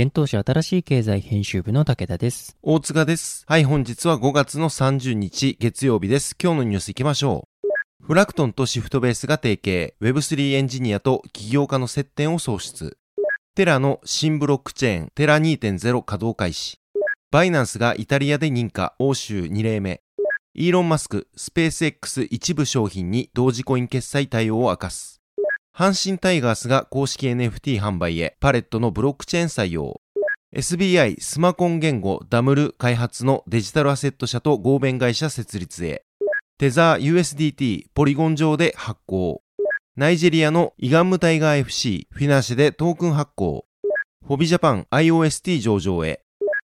現当社新しい経済編集部の武田です。大塚です。はい、本日は5月の30日月曜日です。今日のニュース行きましょう。フラクトンとシフトベースが提携、Web3 エンジニアと起業家の接点を創出。テラの新ブロックチェーン、テラ2.0稼働開始。バイナンスがイタリアで認可、欧州2例目。イーロン・マスク、スペース X 一部商品に同時コイン決済対応を明かす。阪神タイガースが公式 NFT 販売へ、パレットのブロックチェーン採用。SBI スマコン言語ダムル開発のデジタルアセット社と合弁会社設立へ。テザー USDT ポリゴン上で発行。ナイジェリアのイガンムタイガー FC フィナンシェでトークン発行。フォビジャパン IOST 上場へ。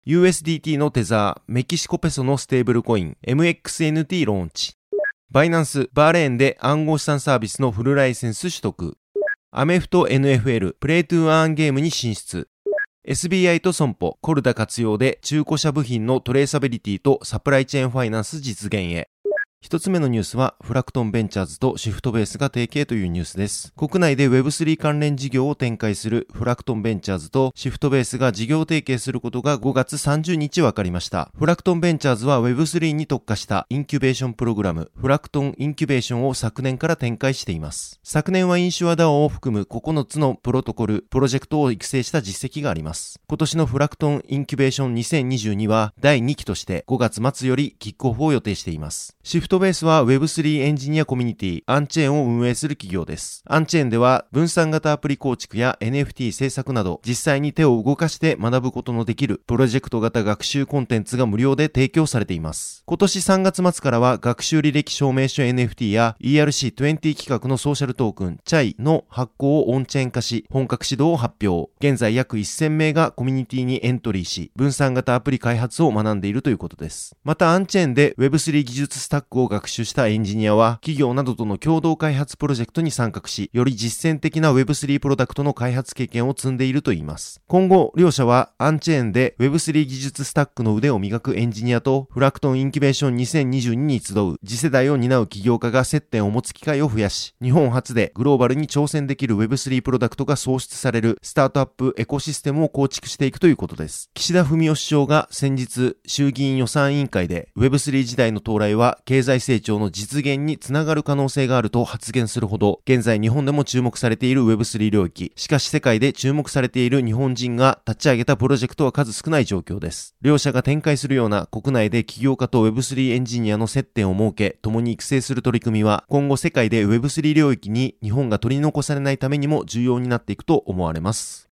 USDT のテザーメキシコペソのステーブルコイン MXNT ローンチ。バイナンスバーレーンで暗号資産サービスのフルライセンス取得。アメフト NFL プレイトゥーアーンゲームに進出。SBI と損保、コルダ活用で中古車部品のトレーサビリティとサプライチェーンファイナンス実現へ。一つ目のニュースは、フラクトンベンチャーズとシフトベースが提携というニュースです。国内で Web3 関連事業を展開するフラクトンベンチャーズとシフトベースが事業提携することが5月30日分かりました。フラクトンベンチャーズは Web3 に特化したインキュベーションプログラム、フラクトンインキュベーションを昨年から展開しています。昨年はインシュア DAO を含む9つのプロトコル、プロジェクトを育成した実績があります。今年のフラクトンインキュベーション2022は第2期として5月末よりキックオフを予定しています。シフトベースは Web3 エンジニアコミュニティアンチェーンを運営する企業です。アンチェーンでは分散型アプリ構築や NFT 制作など実際に手を動かして学ぶことのできるプロジェクト型学習コンテンツが無料で提供されています。今年3月末からは学習履歴証明書 NFT や ERC20 企画のソーシャルトークン CHAI の発行をオンチェーン化し本格指導を発表。現在約1000名がコミュニティにエントリーし分散型アプリ開発を学んでいるということです。またアンチェーンで Web3 技術スタックをを学習したエンジニアは企業などとの共同開発プロジェクトに参画し、より実践的な Web3 プロダクトの開発経験を積んでいるといいます。今後、両社はアンチェーンで Web3 技術スタックの腕を磨くエンジニアとフラクトンインキュベーション2022に集う次世代を担う起業家が接点を持つ機会を増やし、日本初でグローバルに挑戦できる Web3 プロダクトが創出されるスタートアップエコシステムを構築していくということです。岸田文雄首相が先日衆議院予算委員会で Web3 時代の到来は経済成長の実現につながる可能性があると発言するほど、現在日本でも注目されている Web3 領域。しかし世界で注目されている日本人が立ち上げたプロジェクトは数少ない状況です。両社が展開するような国内で起業家と Web3 エンジニアの接点を設け、共に育成する取り組みは、今後世界で Web3 領域に日本が取り残されないためにも重要になっていくと思われます。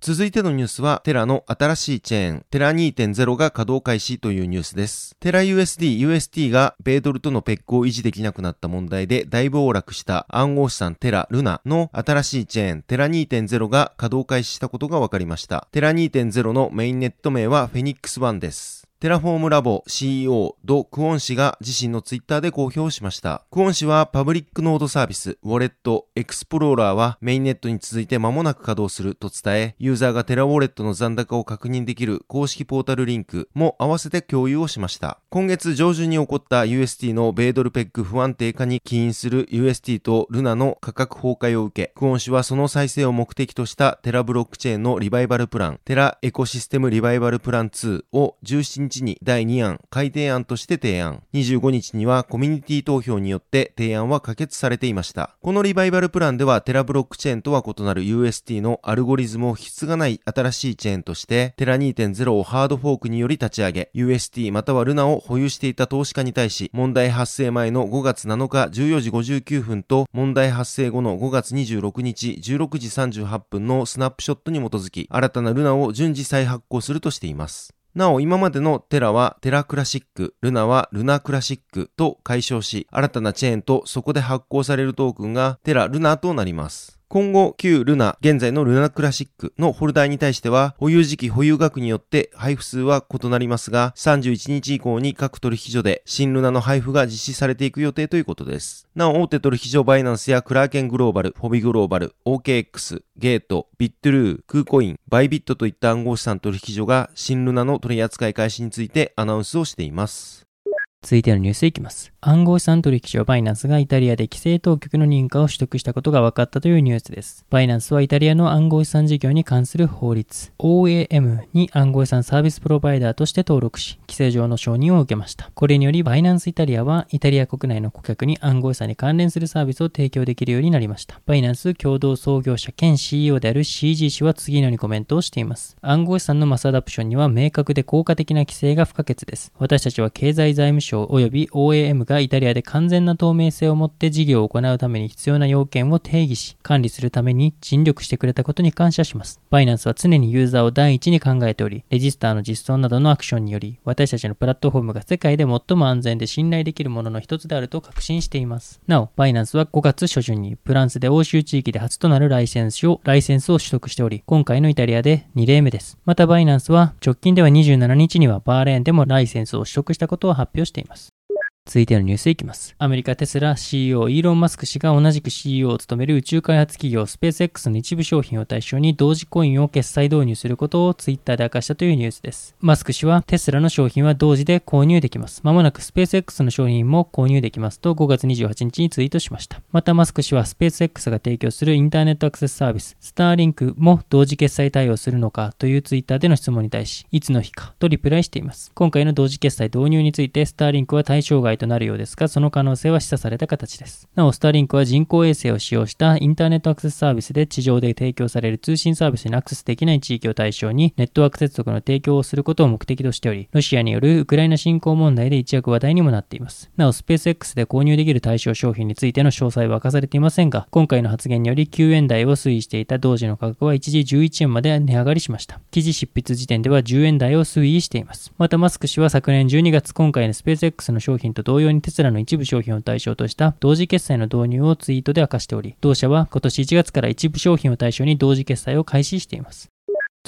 続いてのニュースは、テラの新しいチェーン、テラ2.0が稼働開始というニュースです。テラ USD、UST が米ドルとのペッグを維持できなくなった問題で大暴落した暗号資産テラルナの新しいチェーン、テラ2.0が稼働開始したことが分かりました。テラ2.0のメインネット名はフェニックスワンです。テラフォームラボ CEO ド・クオン氏が自身のツイッターで公表しました。クオン氏はパブリックノードサービス、ウォレット、エクスプローラーはメインネットに続いて間もなく稼働すると伝え、ユーザーがテラウォレットの残高を確認できる公式ポータルリンクも合わせて共有をしました。今月上旬に起こった UST の米ドルペック不安定化に起因する UST とルナの価格崩壊を受け、クオン氏はその再生を目的としたテラブロックチェーンのリバイバルプラン、テラエコシステムリバイバルプラン2を17日に第2案、改定案として提案。25日にはコミュニティ投票によって提案は可決されていました。このリバイバルプランではテラブロックチェーンとは異なる UST のアルゴリズムを引き継がない新しいチェーンとして、テラ2.0をハードフォークにより立ち上げ、UST またはルナを保有していた投資家に対し、問題発生前の5月7日14時59分と、問題発生後の5月26日16時38分のスナップショットに基づき、新たなルナを順次再発行するとしています。なお、今までのテラはテラクラシック、ルナはルナクラシックと解消し、新たなチェーンとそこで発行されるトークンがテラルナとなります。今後、旧ルナ、現在のルナクラシックのホルダーに対しては、保有時期保有額によって配布数は異なりますが、31日以降に各取引所で新ルナの配布が実施されていく予定ということです。なお、大手取引所バイナンスやクラーケングローバル、フォビグローバル、OKX、ゲート、ビットルー、クーコイン、バイビットといった暗号資産取引所が新ルナの取り扱い開始についてアナウンスをしています。続いてのニュースいきます。暗号資産取引所バイナンスがイタリアで規制当局の認可を取得したことが分かったというニュースです。バイナンスはイタリアの暗号資産事業に関する法律 OAM に暗号資産サービスプロバイダーとして登録し、規制上の承認を受けました。これによりバイナンスイタリアはイタリア国内の顧客に暗号資産に関連するサービスを提供できるようになりました。バイナンス共同創業者兼 CEO である CG 氏は次のようにコメントをしています。暗号資産のマスアダプションには明確で効果的な規制が不可欠です。私たちは経済財務省及び OAM がイタリアで完全な透明性を持って事業を行うために必要な要件を定義し、管理するために尽力してくれたことに感謝します。バイナンスは常にユーザーを第一に考えており、レジスターの実装などのアクションにより、私たちのプラットフォームが世界で最も安全で信頼できるものの一つであると確信しています。なお、バイナンスは5月初旬にフランスで欧州地域で初となるライセンスを、ライセンスを取得しており、今回のイタリアで2例目です。またバイナンスは直近では27日にはバーレーンでもライセンスを取得したことを発表しています。ています。続いてのニュースいきます。アメリカテスラ CEO イーロン・マスク氏が同じく CEO を務める宇宙開発企業スペース X の一部商品を対象に同時コインを決済導入することをツイッターで明かしたというニュースです。マスク氏はテスラの商品は同時で購入できます。まもなくスペース X の商品も購入できますと5月28日にツイートしました。またマスク氏はスペース X が提供するインターネットアクセスサービススターリンクも同時決済対応するのかというツイッターでの質問に対し、いつの日かとリプライしています。今回の同時決済導入についてスターリンクは対象外となるようですが、その可能性は示唆された形です。なお、スターリンクは人工衛星を使用したインターネットアクセスサービスで地上で提供される通信サービスにアクセスできない地域を対象にネットワーク接続の提供をすることを目的としており、ロシアによるウクライナ侵攻問題で一躍話題にもなっています。なお、スペース X で購入できる対象商品についての詳細は明かされていませんが、今回の発言により9円台を推移していた同時の価格は一時11円まで値上がりしました。記事執筆時点では10円台を推移しています。また、マスク氏は昨年12月今回のスペース X の商品と同様にテスラの一部商品を対象とした同時決済の導入をツイートで明かしており、同社は今年1月から一部商品を対象に同時決済を開始しています。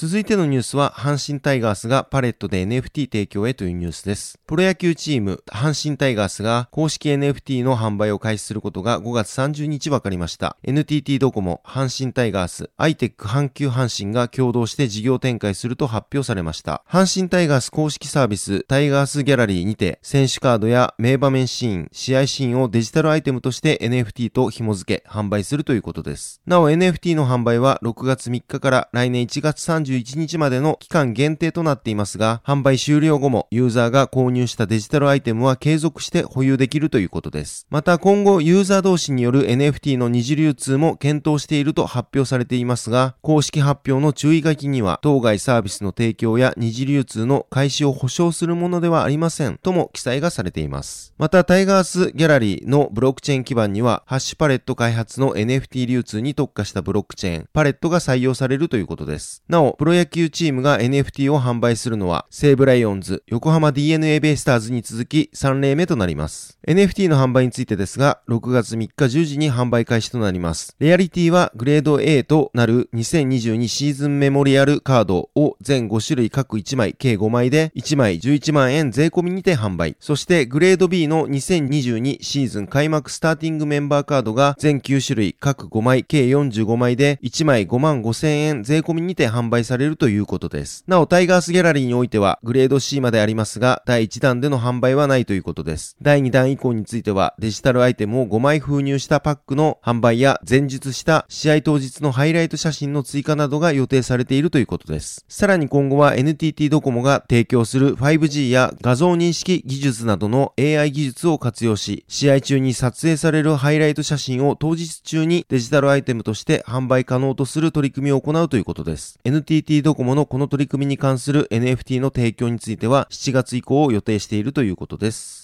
続いてのニュースは、阪神タイガースがパレットで NFT 提供へというニュースです。プロ野球チーム、阪神タイガースが公式 NFT の販売を開始することが5月30日分かりました。NTT ドコモ、阪神タイガース、アイテック阪急阪神が共同して事業展開すると発表されました。阪神タイガース公式サービス、タイガースギャラリーにて、選手カードや名場面シーン、試合シーンをデジタルアイテムとして NFT と紐付け、販売するということです。なお NFT の販売は6月3日から来年1月30 31日までの期間限定となっていますが、販売終了後もユーザーが購入したデジタルアイテムは継続して保有できるということです。また今後ユーザー同士による NFT の二次流通も検討していると発表されていますが、公式発表の注意書きには、当該サービスの提供や二次流通の開始を保証するものではありませんとも記載がされています。またタイガースギャラリーのブロックチェーン基盤には、ハッシュパレット開発の NFT 流通に特化したブロックチェーン、パレットが採用されるということです。なお、プロ野球チームが NFT を販売するのは、西武ライオンズ、横浜 DNA ベイスターズに続き3例目となります。NFT の販売についてですが、6月3日10時に販売開始となります。レアリティはグレード A となる2022シーズンメモリアルカードを全5種類各1枚計5枚で1枚11万円税込みにて販売。そしてグレード B の2022シーズン開幕スターティングメンバーカードが全9種類各5枚計45枚で1枚5万5千円税込みにて販売されるということです。なおタイガースギャラリーにおいてはグレード C までありますが第1弾での販売はないということです。第2弾以降についてはデジタルアイテムを5枚封入したパックの販売や前述した試合当日のハイライト写真の追加などが予定されているということです。さらに今後は NTT ドコモが提供する 5G や画像認識技術などの AI 技術を活用し、試合中に撮影されるハイライト写真を当日中にデジタルアイテムとして販売可能とする取り組みを行うということです。NT NTT ドコモのこの取り組みに関する NFT の提供については7月以降を予定しているということです。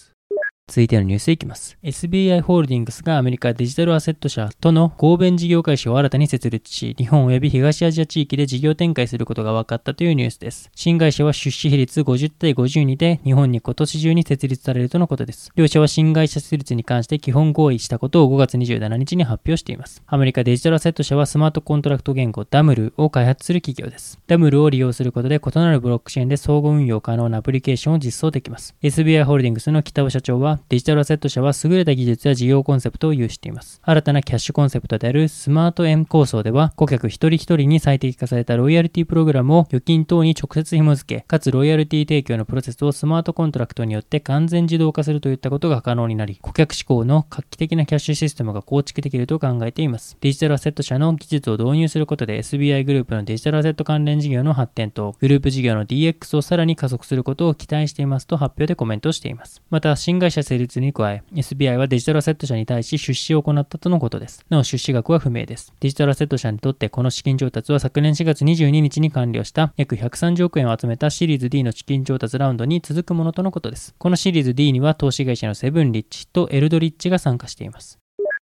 続いてのニュースいきます。SBI ホールディングスがアメリカデジタルアセット社との合弁事業会社を新たに設立し、日本及び東アジア地域で事業展開することが分かったというニュースです。新会社は出資比率50対52で日本に今年中に設立されるとのことです。両社は新会社設立に関して基本合意したことを5月27日に発表しています。アメリカデジタルアセット社はスマートコントラクト言語 DAML を開発する企業です。DAML を利用することで異なるブロックチェーンで相互運用可能なアプリケーションを実装できます。SBI ホールディングスの北尾社長はデジタルアセット社は優れた技術や事業コンセプトを有しています。新たなキャッシュコンセプトであるスマート M 構想では、顧客一人一人に最適化されたロイヤルティプログラムを預金等に直接紐付け、かつロイヤルティ提供のプロセスをスマートコントラクトによって完全自動化するといったことが可能になり、顧客志向の画期的なキャッシュシステムが構築できると考えています。デジタルアセット社の技術を導入することで SBI グループのデジタルアセット関連事業の発展と、グループ事業の DX をさらに加速することを期待していますと発表でコメントしています。また、新会社設立に加え、SBI はデジタルアセット社に対し出資を行ったとのことです。なお出資額は不明です。デジタルアセット社にとってこの資金調達は昨年4月22日に完了した約130億円を集めたシリーズ D の資金調達ラウンドに続くものとのことです。このシリーズ D には投資会社のセブンリッチとエルドリッチが参加しています。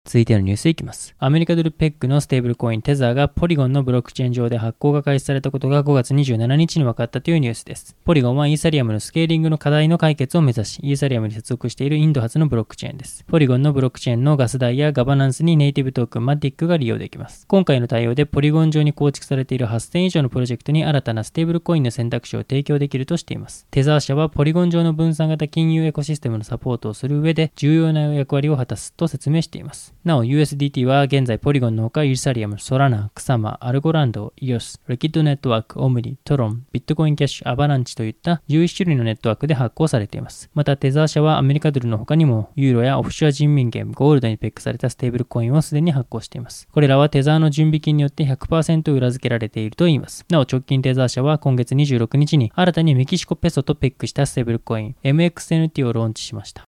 続いてのニュースいきます。アメリカドルペッグのステーブルコインテザーがポリゴンのブロックチェーン上で発行が開始されたことが5月27日に分かったというニュースです。ポリゴンはイーサリアムのスケーリングの課題の解決を目指し、イーサリアムに接続しているインド発のブロックチェーンです。ポリゴンのブロックチェーンのガス代やガバナンスにネイティブトークンマティックが利用できます。今回の対応でポリゴン上に構築されている8000以上のプロジェクトに新たなステーブルコインの選択肢を提供できるとしています。テザー社はポリゴン上の分散型金融エコシステムのサポートをする上で重要な役割を果たすと説明しています。なお USDT は現在ポリゴンのほかイーサリアム、ソラナ、クサマ、アルゴランド、イオス、リキッドネットワーク、オムニ、トロン、ビットコインキャッシュ、アバランチといった11種類のネットワークで発行されています。またテザー社はアメリカドルの他にもユーロやオフショア人民元、ゴールドにペッグされたステーブルコインをすでに発行しています。これらはテザーの準備金によって100%裏付けられているといいます。なお直近テザー社は今月26日に新たにメキシコペソとペッグしたステーブルコイン MXNT をローンチしました。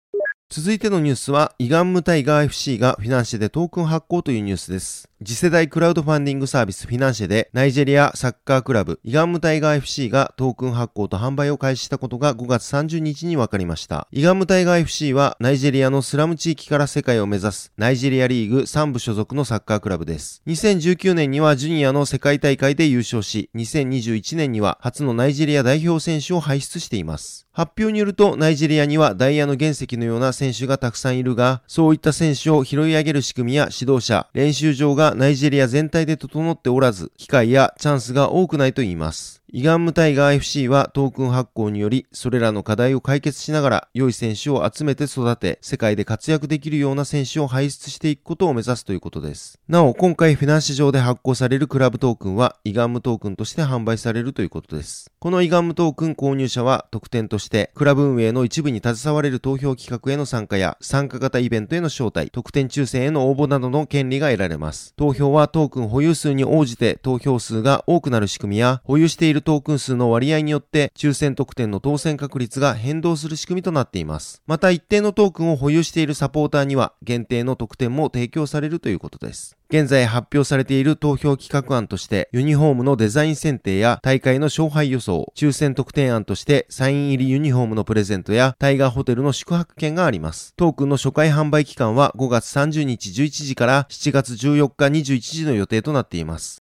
続いてのニュースは、イガンムタイガー FC がフィナンシェでトークン発行というニュースです。次世代クラウドファンディングサービスフィナンシェでナイジェリアサッカークラブイガンムタイガー FC がトークン発行と販売を開始したことが5月30日に分かりました。イガンムタイガー FC はナイジェリアのスラム地域から世界を目指すナイジェリアリーグ3部所属のサッカークラブです。2019年にはジュニアの世界大会で優勝し、2021年には初のナイジェリア代表選手を輩出しています。発表によると、ナイジェリアにはダイヤの原石のような選手がたくさんいるが、そういった選手を拾い上げる仕組みや指導者、練習場がナイジェリア全体で整っておらず、機会やチャンスが多くないと言います。イガンムタイガー FC はトークン発行により、それらの課題を解決しながら、良い選手を集めて育て、世界で活躍できるような選手を輩出していくことを目指すということです。なお、今回フィナンシ上で発行されるクラブトークンは、イガンムトークンとして販売されるということです。このイガンムトークン購入者は、特典として、クラブ運営の一部に携われる投票企画への参加や、参加型イベントへの招待、特典抽選への応募などの権利が得られます。投票はトークン保有数に応じて投票数が多くなる仕組みや、保有しているトークン数の割合によって抽選特典の当選確率が変動する仕組みとなっています。また一定のトークンを保有しているサポーターには限定の特典も提供されるということです。現在発表されている投票企画案として、ユニフォームのデザイン選定や大会の勝敗予想、抽選特典案としてサイン入りユニフォームのプレゼントやタイガーホテルの宿泊券があります。トークンの初回販売期間は5月30日11時から7月14日21時の予定となっています。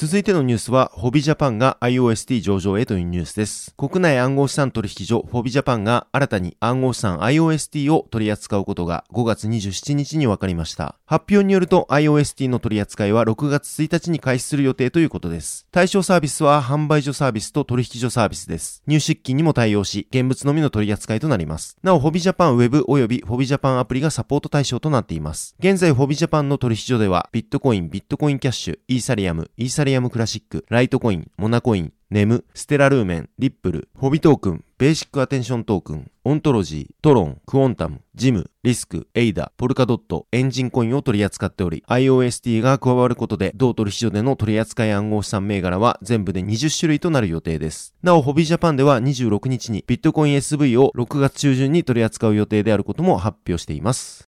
続いてのニュースは、ホビジャパンが IOST 上場へというニュースです。国内暗号資産取引所、ホビジャパンが新たに暗号資産 IOST を取り扱うことが5月27日に分かりました。発表によると IOST の取り扱いは6月1日に開始する予定ということです。対象サービスは販売所サービスと取引所サービスです。入出金にも対応し、現物のみの取り扱いとなります。なお、ホビジャパンウェブ及びホビジャパンアプリがサポート対象となっています。現在、フォビジャパンの取引所では、ビットコイン、ビットコインキャッシュ、イーサリアム、イーサリアムリアムクラシック、ライトコイン、モナコイン、ネム、ステラルーメン、リップル、フォビトークン、ベーシックアテンショントークン、オントロジー、トロン、クオンタム、ジム、リスク、エイダ、ポルカドット、エンジンコインを取り扱っており、IOST が加わることで、同取引所での取扱い暗号資産銘柄は全部で20種類となる予定です。なお、フォビジャパンでは26日にビットコイン SV を6月中旬に取り扱う予定であることも発表しています。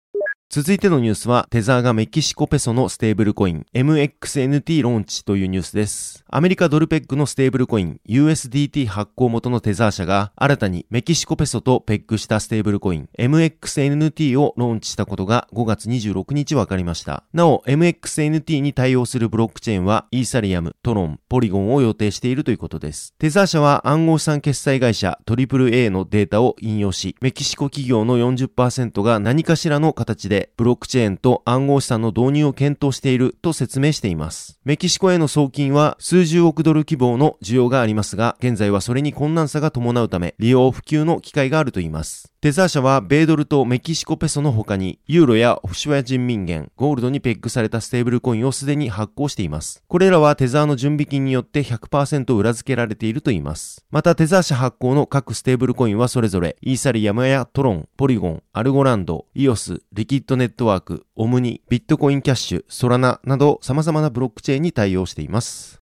続いてのニュースは、テザーがメキシコペソのステーブルコイン、MXNT ローンチというニュースです。アメリカドルペッグのステーブルコイン、USDT 発行元のテザー社が、新たにメキシコペソとペッグしたステーブルコイン、MXNT をローンチしたことが5月26日分かりました。なお、MXNT に対応するブロックチェーンは、イーサリアム、トロン、ポリゴンを予定しているということです。テザー社は暗号資産決済会社 AAA のデータを引用し、メキシコ企業の40%が何かしらの形ででブロックチェーンと暗号資産の導入を検討していると説明しています。メキシコへの送金は数十億ドル規模の需要がありますが、現在はそれに困難さが伴うため、利用普及の機会があるといいます。テザー社は米ドルとメキシコペソの他に、ユーロやオフショア人民元、ゴールドにペッグされたステーブルコインをすでに発行しています。これらはテザーの準備金によって100%裏付けられているといいます。またテザー社発行の各ステーブルコインはそれぞれ、イーサリアムやトロン、ポリゴン、アルゴランド、イオス、リキッドネットワーク、オムニ、ビットコインキャッシュ、ソラナなど様々なブロックチェーンに対応しています。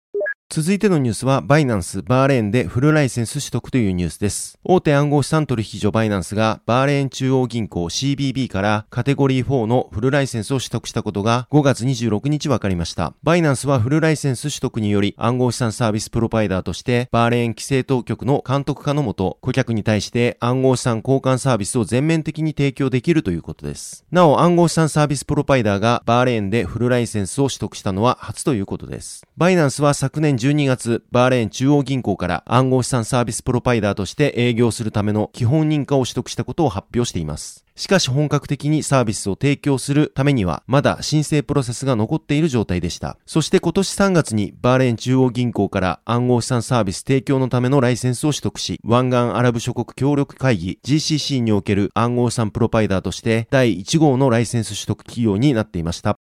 続いてのニュースは、バイナンス、バーレーンでフルライセンス取得というニュースです。大手暗号資産取引所バイナンスが、バーレーン中央銀行 CBB からカテゴリー4のフルライセンスを取得したことが5月26日分かりました。バイナンスはフルライセンス取得により、暗号資産サービスプロバイダーとして、バーレーン規制当局の監督下のもと、顧客に対して暗号資産交換サービスを全面的に提供できるということです。なお、暗号資産サービスプロバイダーがバーレーンでフルライセンスを取得したのは初ということです。バイナンスは昨年12月、バーレーン中央銀行から暗号資産サービスプロパイダーとして営業するための基本認可を取得したことを発表しています。しかし本格的にサービスを提供するためには、まだ申請プロセスが残っている状態でした。そして今年3月にバーレーン中央銀行から暗号資産サービス提供のためのライセンスを取得し、湾岸アラブ諸国協力会議 GCC における暗号資産プロパイダーとして第1号のライセンス取得企業になっていました。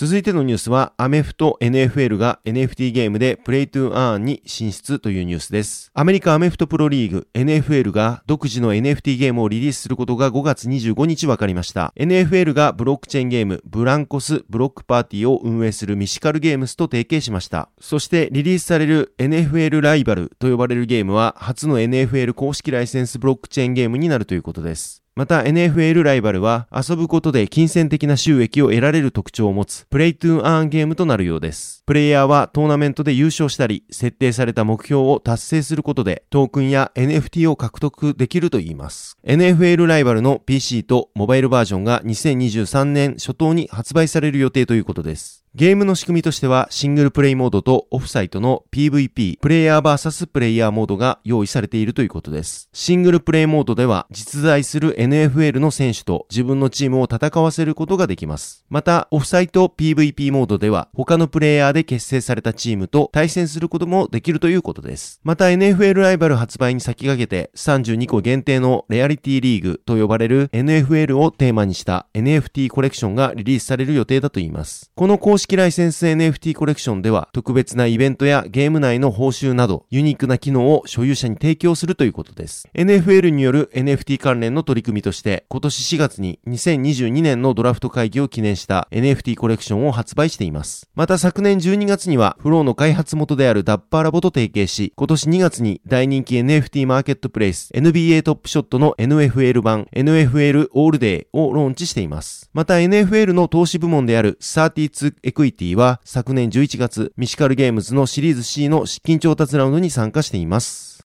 続いてのニュースは、アメフト NFL が NFT ゲームでプレイトゥーアーンに進出というニュースです。アメリカアメフトプロリーグ NFL が独自の NFT ゲームをリリースすることが5月25日分かりました。NFL がブロックチェーンゲームブランコスブロックパーティーを運営するミシカルゲームスと提携しました。そしてリリースされる NFL ライバルと呼ばれるゲームは初の NFL 公式ライセンスブロックチェーンゲームになるということです。また NFL ライバルは遊ぶことで金銭的な収益を得られる特徴を持つプレイトゥーンアーンゲームとなるようです。プレイヤーはトーナメントで優勝したり設定された目標を達成することでトークンや NFT を獲得できるといいます。NFL ライバルの PC とモバイルバージョンが2023年初頭に発売される予定ということです。ゲームの仕組みとしては、シングルプレイモードとオフサイトの PVP、プレイヤー VS プレイヤーモードが用意されているということです。シングルプレイモードでは、実在する NFL の選手と自分のチームを戦わせることができます。また、オフサイト PVP モードでは、他のプレイヤーで結成されたチームと対戦することもできるということです。また、NFL ライバル発売に先駆けて、32個限定のレアリティリーグと呼ばれる NFL をテーマにした NFT コレクションがリリースされる予定だといいます。この式ライセンス NFT コレクションでは特別なイベントやゲーム内の報酬などユニークな機能を所有者に提供するということです。NFL による NFT 関連の取り組みとして今年4月に2022年のドラフト会議を記念した NFT コレクションを発売しています。また昨年12月にはフローの開発元であるダッパーラボと提携し今年2月に大人気 NFT マーケットプレイス NBA トップショットの NFL 版 NFL オールデーをローンチしています。また NFL の投資部門である32エクイティは昨年11月、ミシカルゲームズのシリーズ C の資金調達ラウンドに参加しています。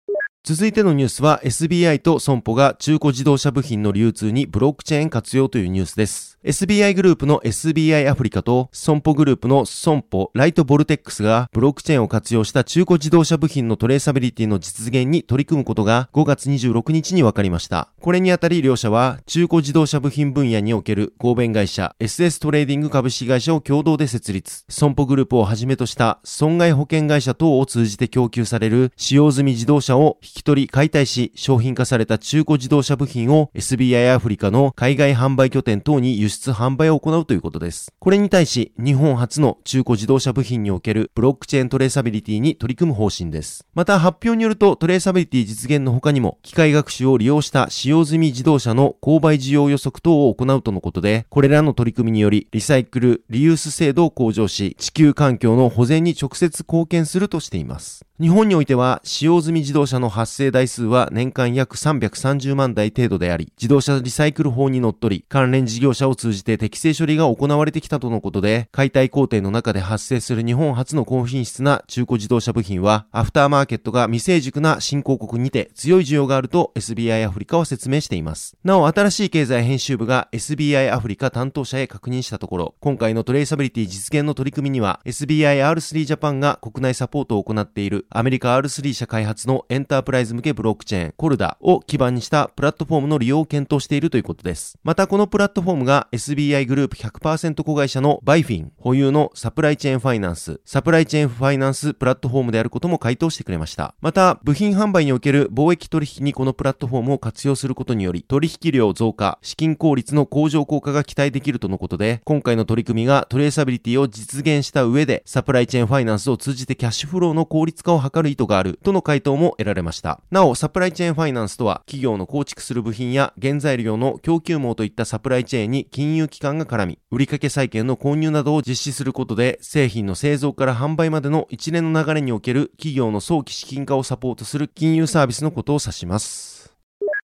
続いてのニュースは SBI と損保が中古自動車部品の流通にブロックチェーン活用というニュースです。SBI グループの SBI アフリカと、 SOMPO グループの SOMPO Light Vortex が、ブロックチェーンを活用した中古自動車部品のトレーサビリティの実現に取り組むことが5月26日に分かりました。これにあたり両社は、中古自動車部品分野における合弁会社 SS トレーディング株式会社を共同で設立、 SOMPO グループをはじめとした損害保険会社等を通じて供給される使用済み自動車を引き取り解体し商品化された中古自動車部品を SBI アフリカの海外販売拠点等に輸出販売を行うということです。これに対し日本初の中古自動車部品におけるブロックチェーントレーサビリティに取り組む方針です。また発表によるとトレーサビリティ実現の他にも機械学習を利用した使用済み自動車の購買需要予測等を行うとのことで、これらの取り組みによりリサイクル、リユース精度を向上し、地球環境の保全に直接貢献するとしています。日本においては使用済み自動車の発生台数は年間約330万台程度であり、自動車リサイクル法にのっとり、関連事業者を通じて適正処理が行われてきたとのことで、解体工程の中で発生する日本初の高品質な中古自動車部品は、アフターマーケットが未成熟な新興国にて強い需要があると SBI アフリカは説明しています。なお、新しい経済編集部が SBI アフリカ担当者へ確認したところ、今回のトレーサビリティ実現の取り組みには、SBIR3 ジャパンが国内サポートを行っているアメリカ R3 社開発のエンタープライズ向けブロックチェーン、コルダを基盤にしたプラットフォームの利用を検討しているということです。またこのプラットフォームが SBI グループ100%子会社のバイフィン保有のサプライチェーンファイナンス、サプライチェーンファイナンスプラットフォームであることも回答してくれました。また、部品販売における貿易取引にこのプラットフォームを活用することにより、取引量増加、資金効率の向上効果が期待できるとのことで、今回の取り組みがトレーサビリティを実現した上で、サプライチェーンファイナンスを通じてキャッシュフローの効率化を図る意図があるとの回答も得られました。なお、サプライチェーンファイナンスとは、企業の構築する部品や原材料の供給網といったサプライチェーンに金融機関が絡み、売掛債券の購入などを実施することで、製品の製造から販売までの一連の流れにおける企業の早期資金化をサポートする金融サービスのことを指します。